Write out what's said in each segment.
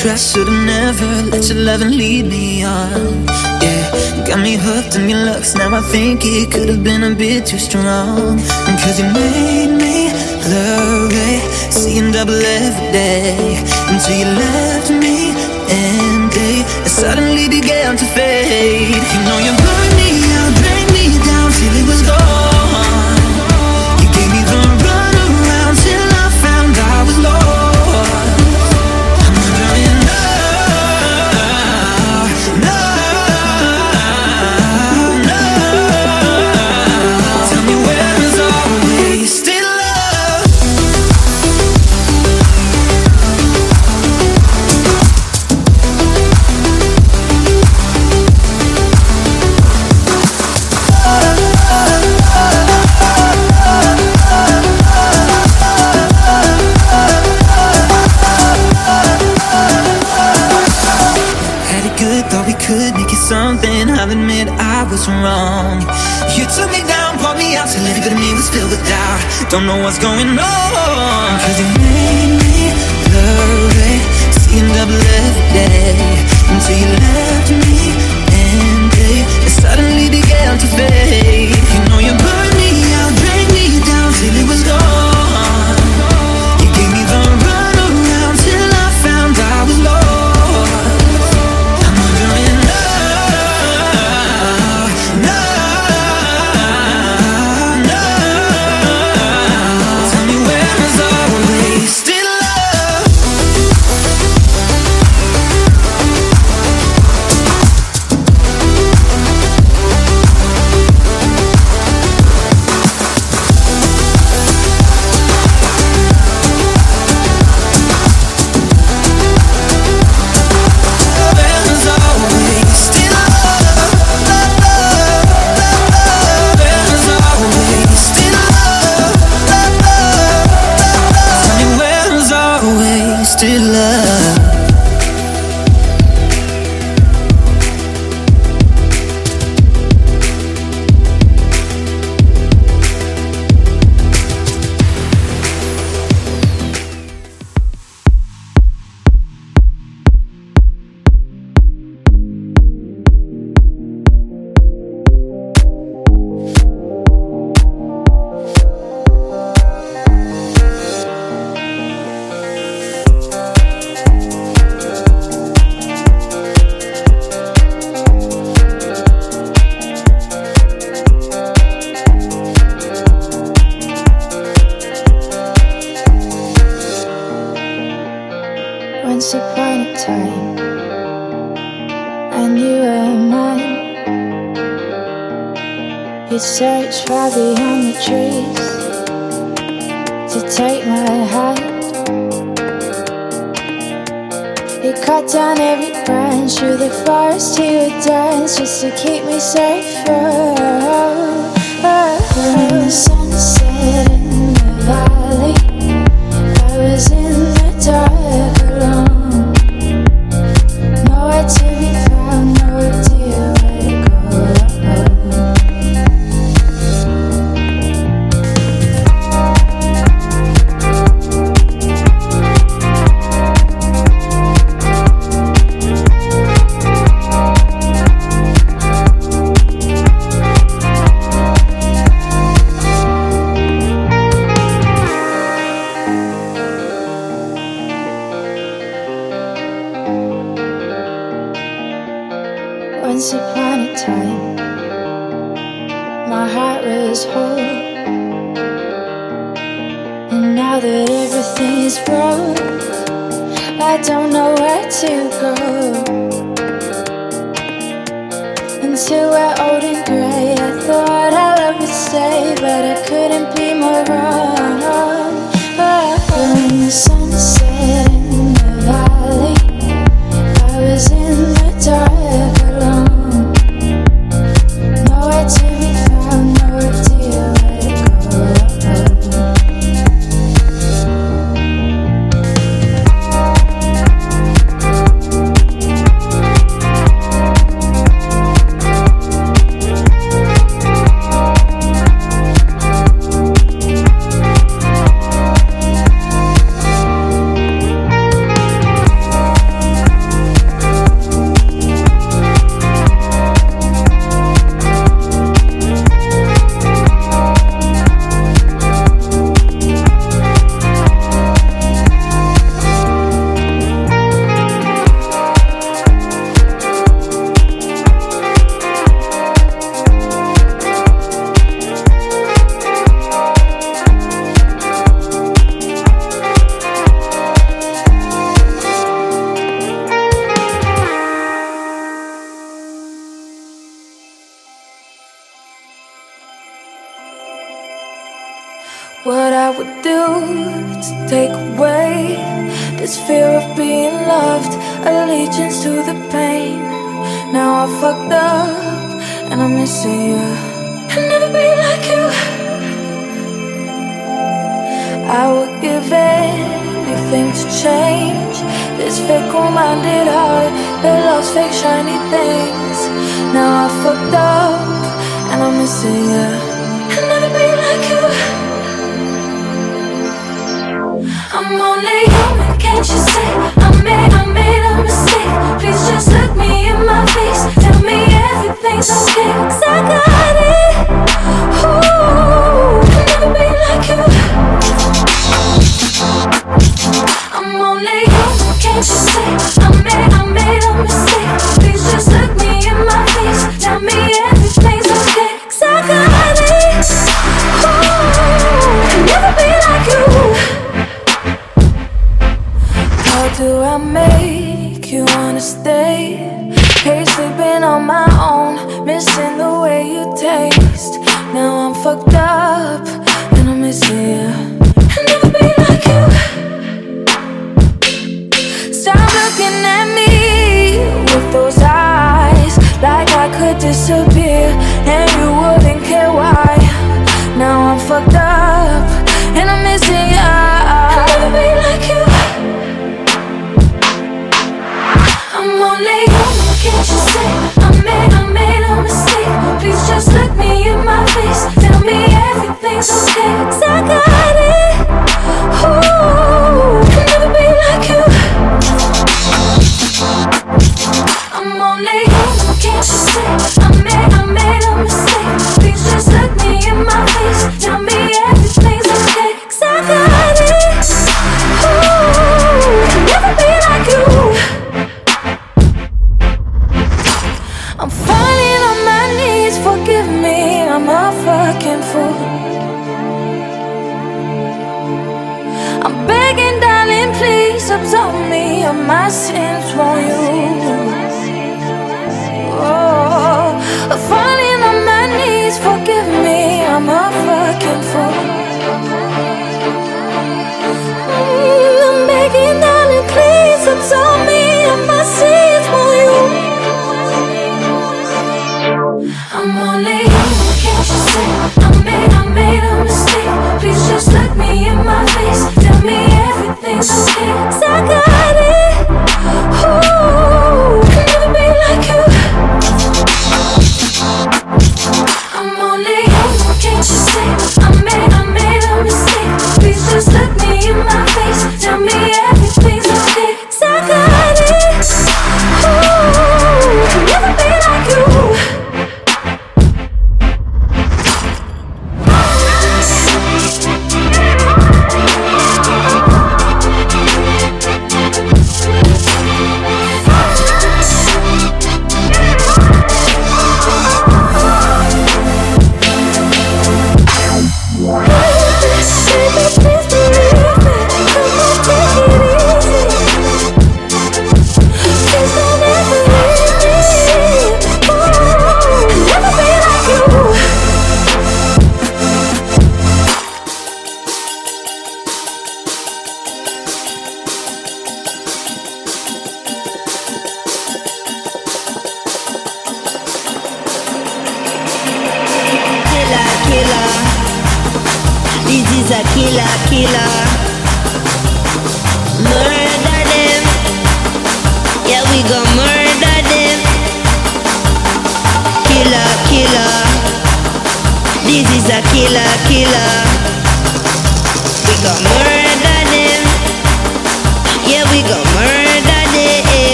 trust, should've never let your love lead me on. Yeah, got me hooked on your looks. Now I think it could've been a bit too strong. Cause you made me blurry, seeing double every day until you left me empty it suddenly began to fade. You know you burned me. home. You took me down, brought me out, till every bit of me was filled with doubt. Don't know what's going on, cause you made me love it, seeing double every day. Until you left me, and it suddenly began to fade. You know you're Once upon a time, and you were mine. You searched far beyond the trees to take my hand. You cut down every branch through the forest to a dance just to keep me safe. Oh, oh, oh. When the sun set in the valley, I was in the dark. Allegiance to the pain. Now I fucked up and I'm missing you. I'll never be like you. I would give anything to change this fickle-minded heart that loves fake shiny things. Now I fucked up and I'm missing you. I'll never be like you. I'm only human, can't you see? I made, I made a mistake. Please just look me in my face. Tell me everything's okay. 'Cause I got it. Ooh, I'll never be like you. I'm only human, can't you see? I made, I made a mistake. Please just look me in my face. Tell me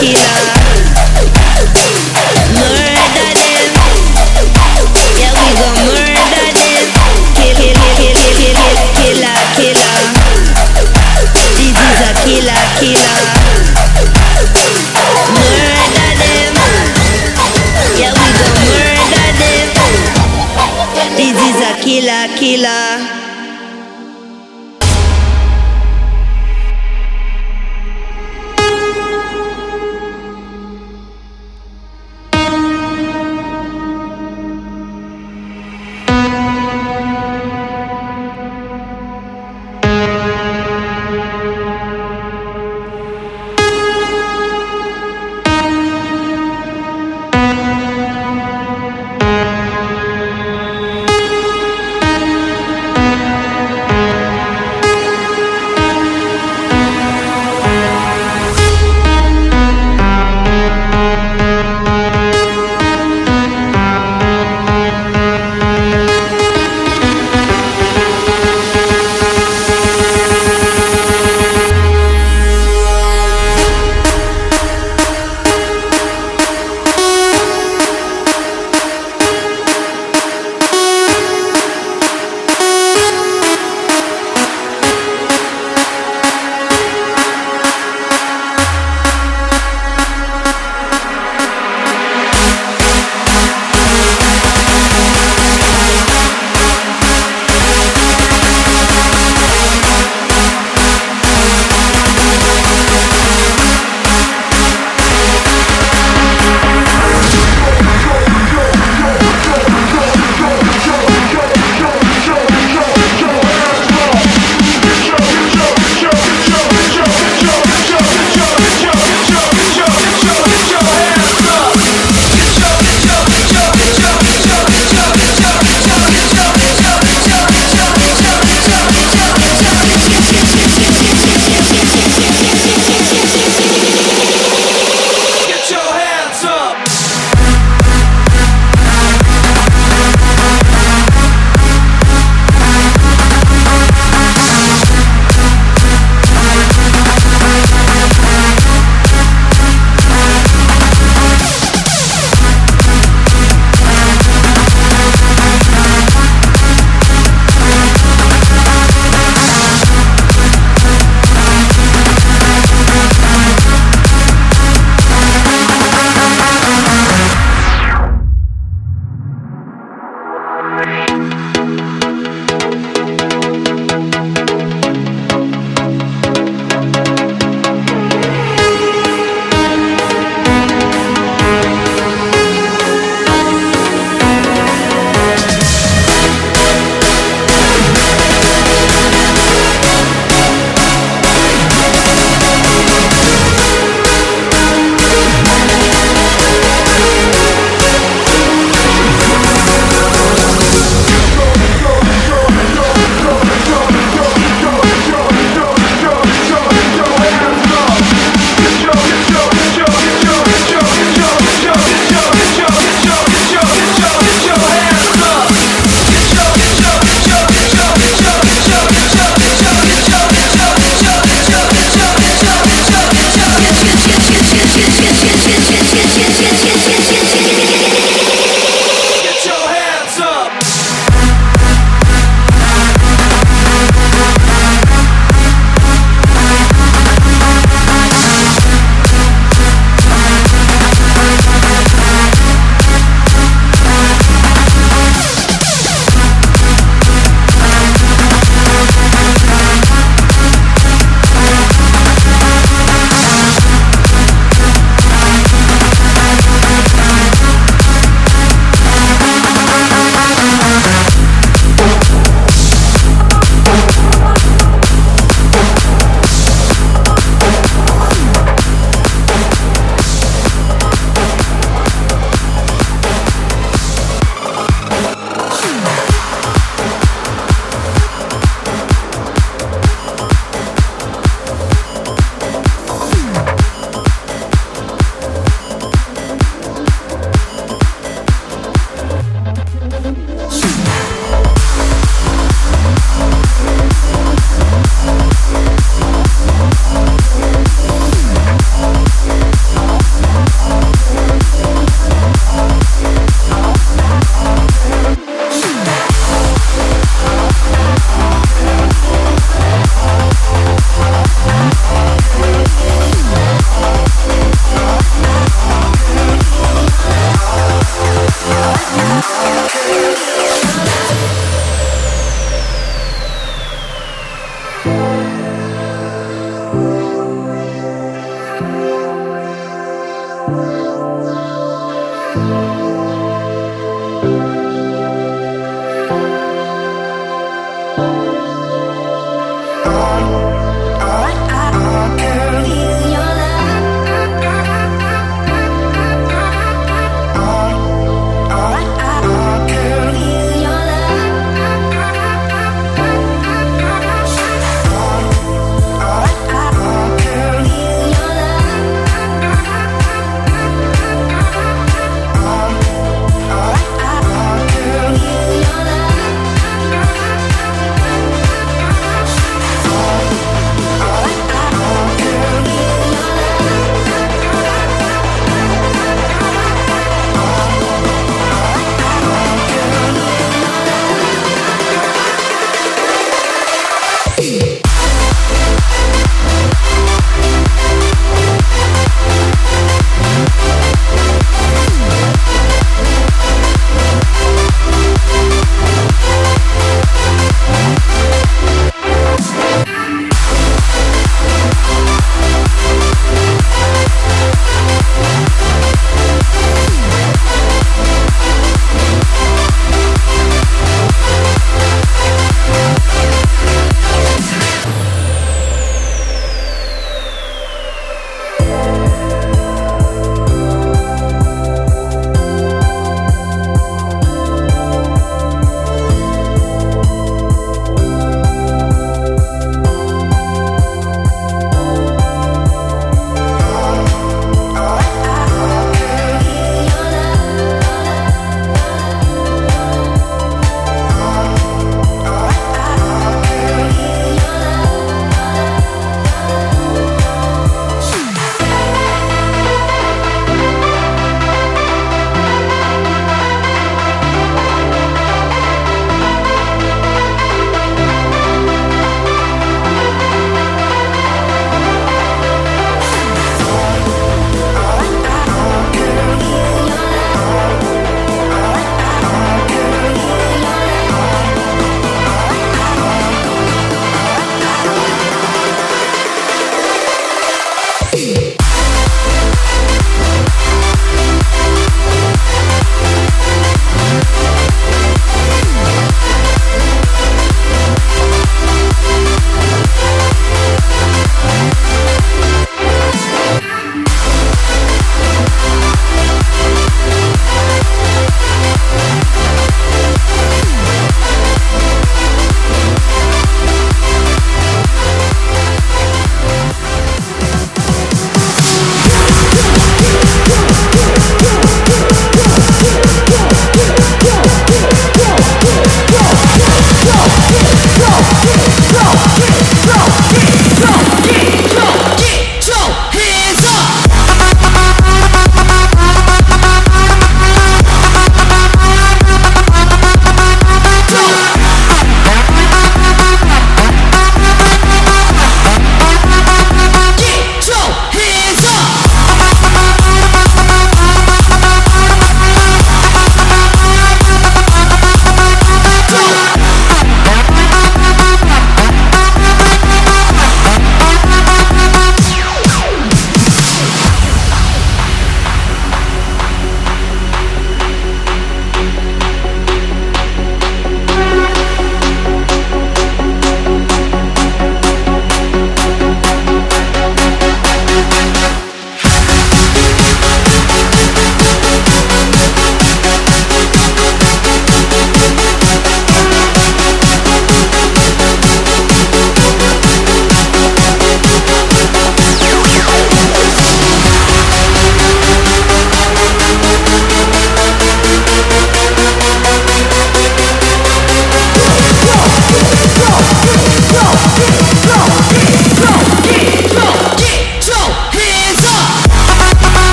Shakira.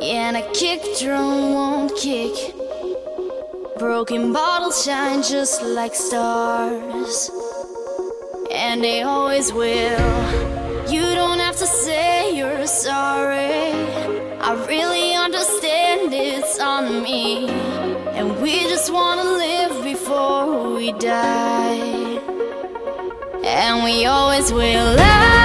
And a kick drum won't kick. Broken bottles shine just like stars, and they always will. You don't have to say you're sorry. I really understand it's on me, and we just wanna live before we die, and we always will. Like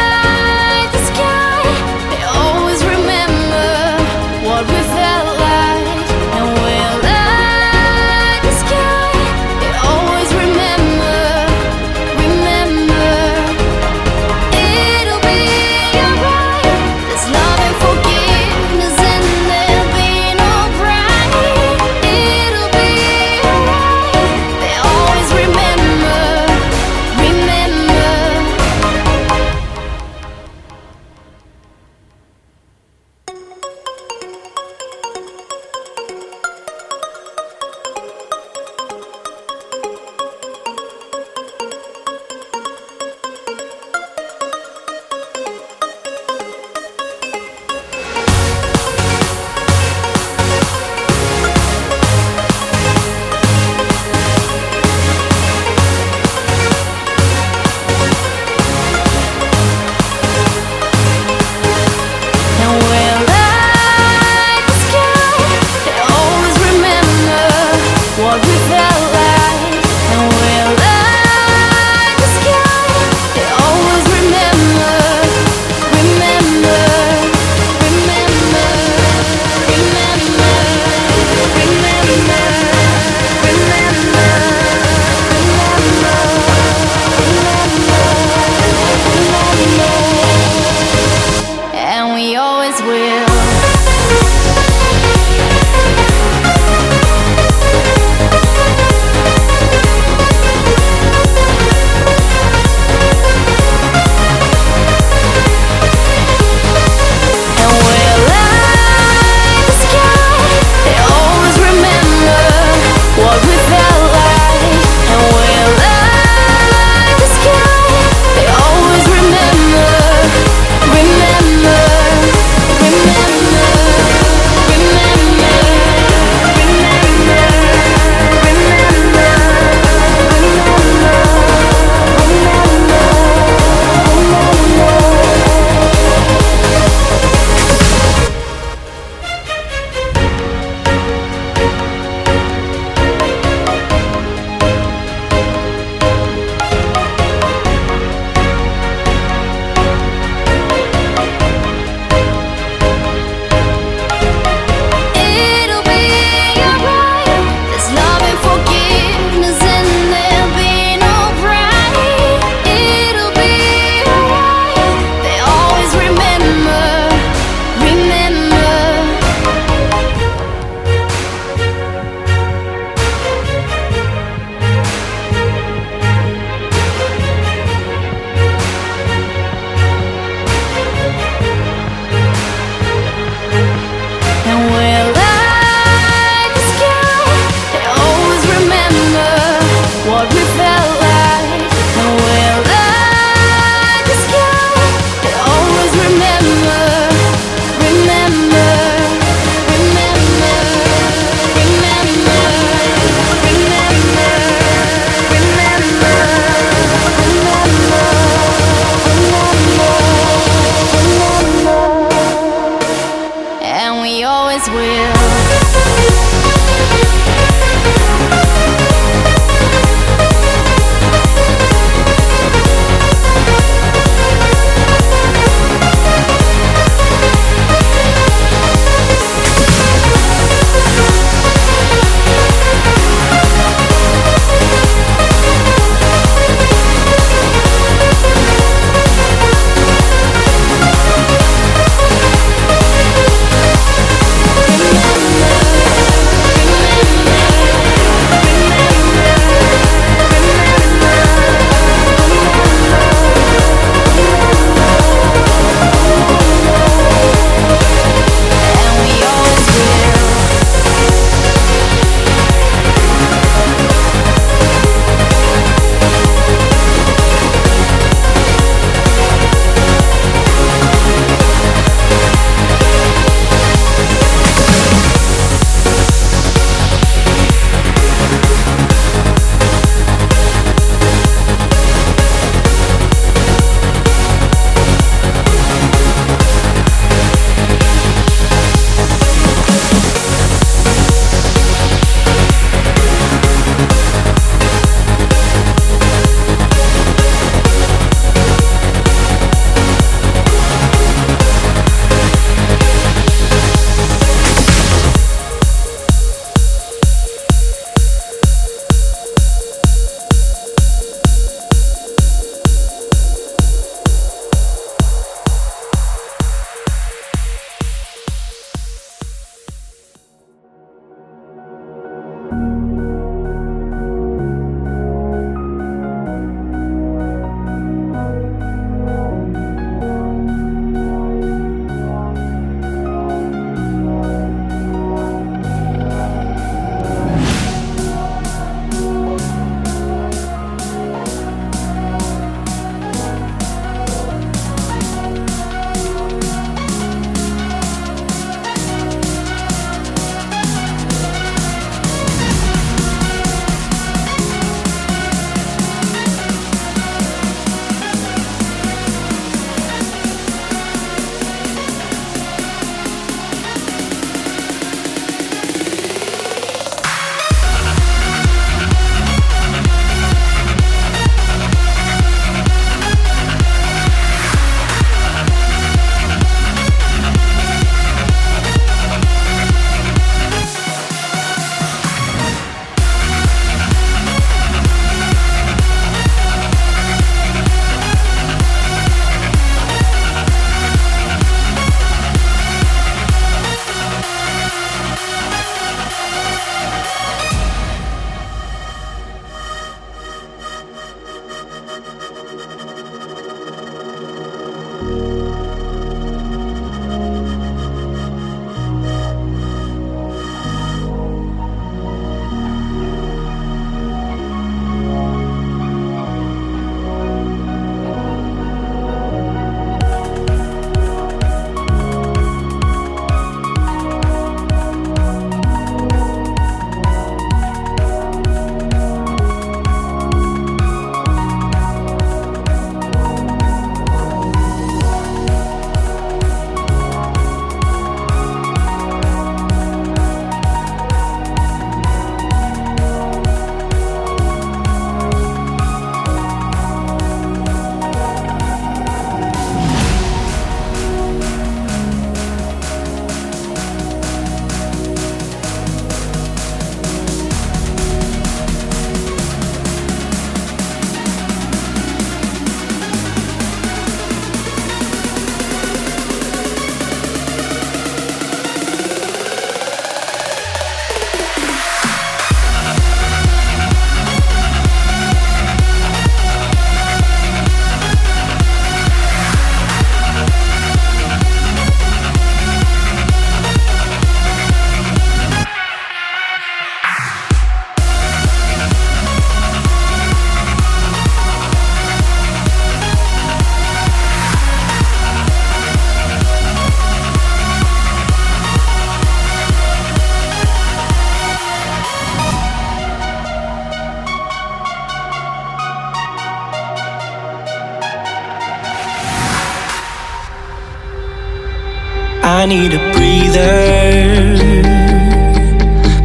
need a breather.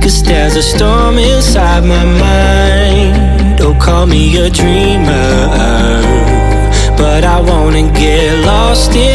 Cause there's a storm inside my mind. Oh, call me a dreamer. But I wanna get lost in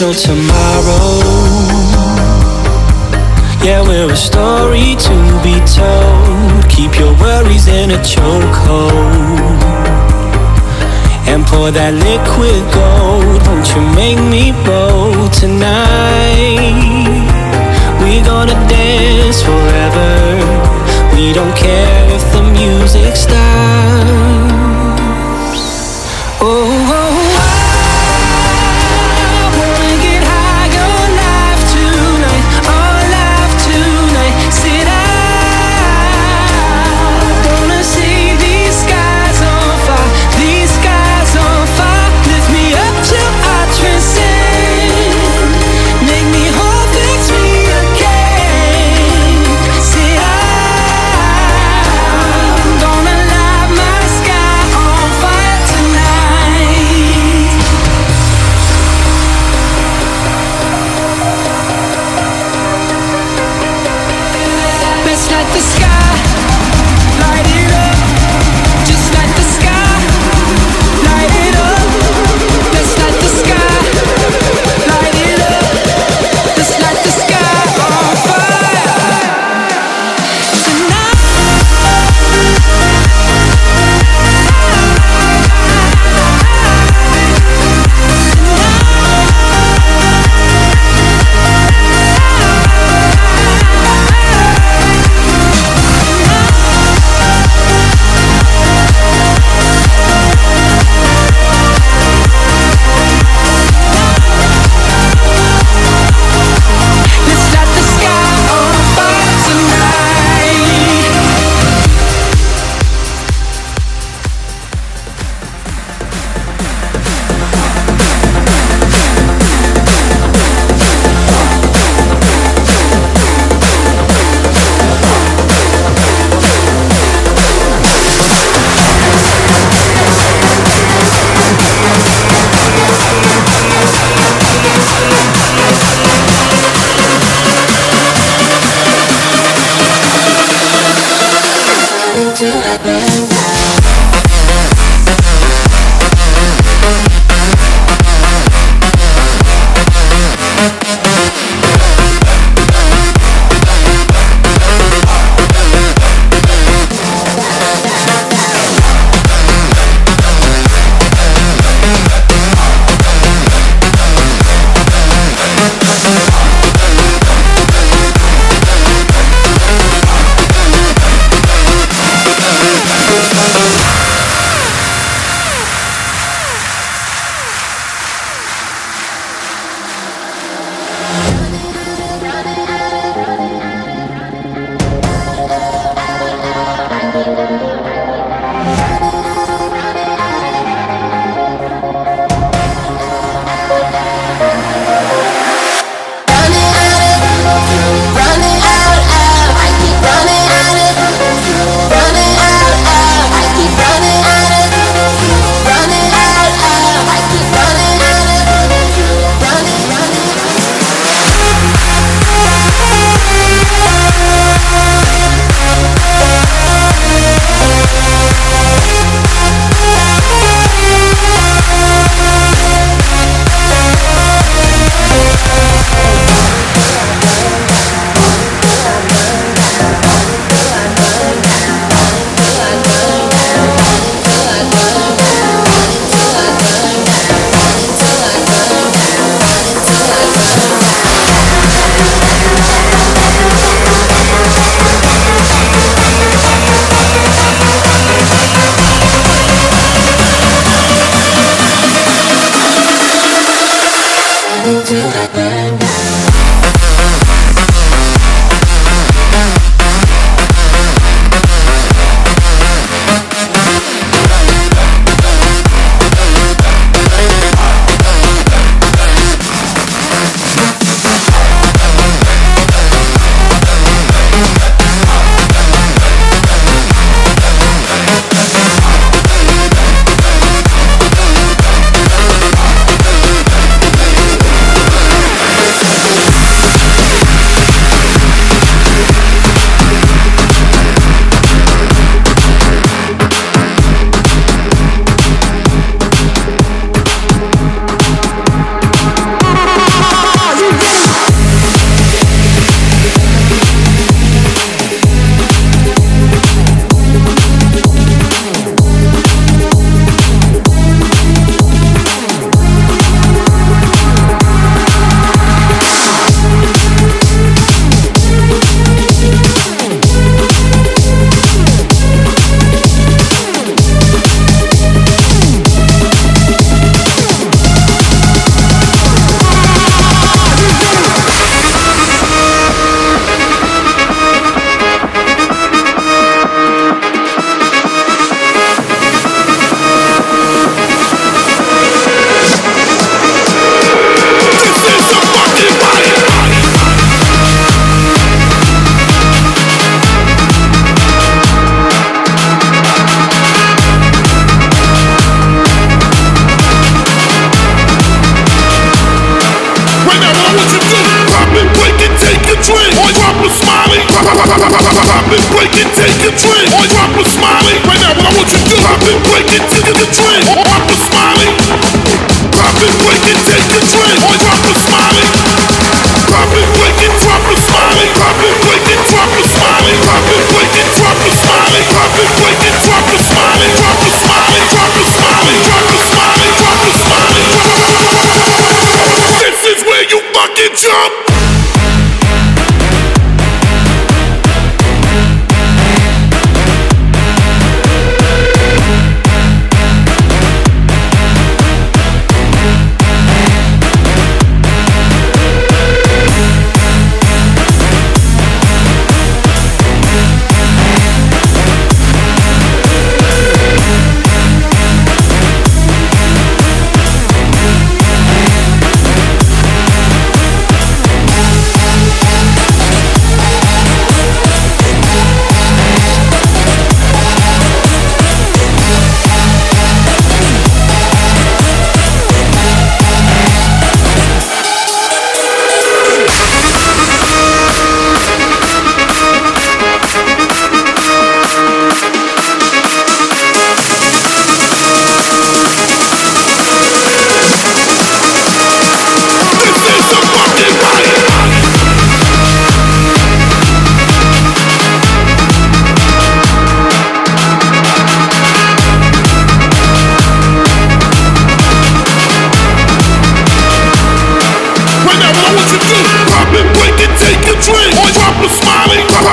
no tomorrow. Yeah, we're a story to be told. Keep your worries in a chokehold. And pour that liquid gold. Won't you make me bold tonight? We're gonna dance forever. We don't care if the music stops.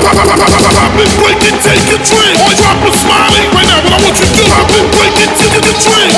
Pop it, break it, take a drink. Drop a smiley right now. What I want you to do. Pop it, break it, take a drink.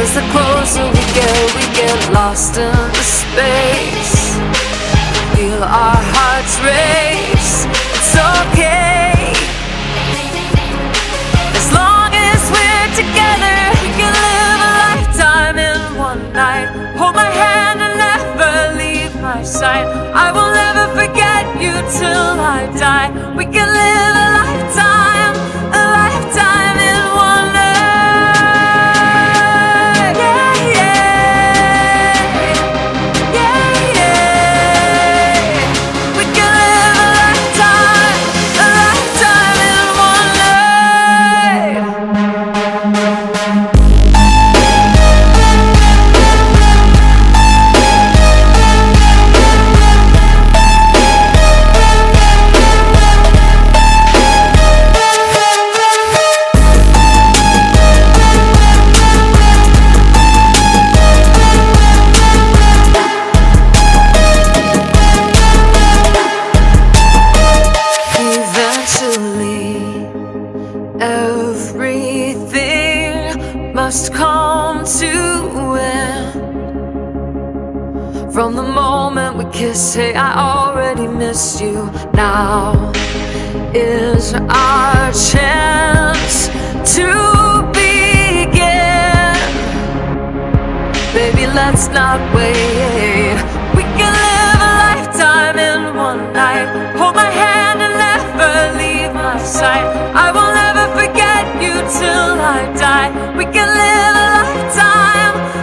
Cause the closer we get, we get lost in the space. Feel our hearts race. It's okay. As long as we're together, we can live a lifetime in one night. Hold my hand and never leave my sight. I will never forget you till I die. We can live a lifetime. Everything must come to end. From the moment we kiss, hey, I already miss you. Now is our chance to begin. Baby, let's not wait. We can live a lifetime in one night. Hold my hand and never leave my side. I will never you till I die. We can live a lifetime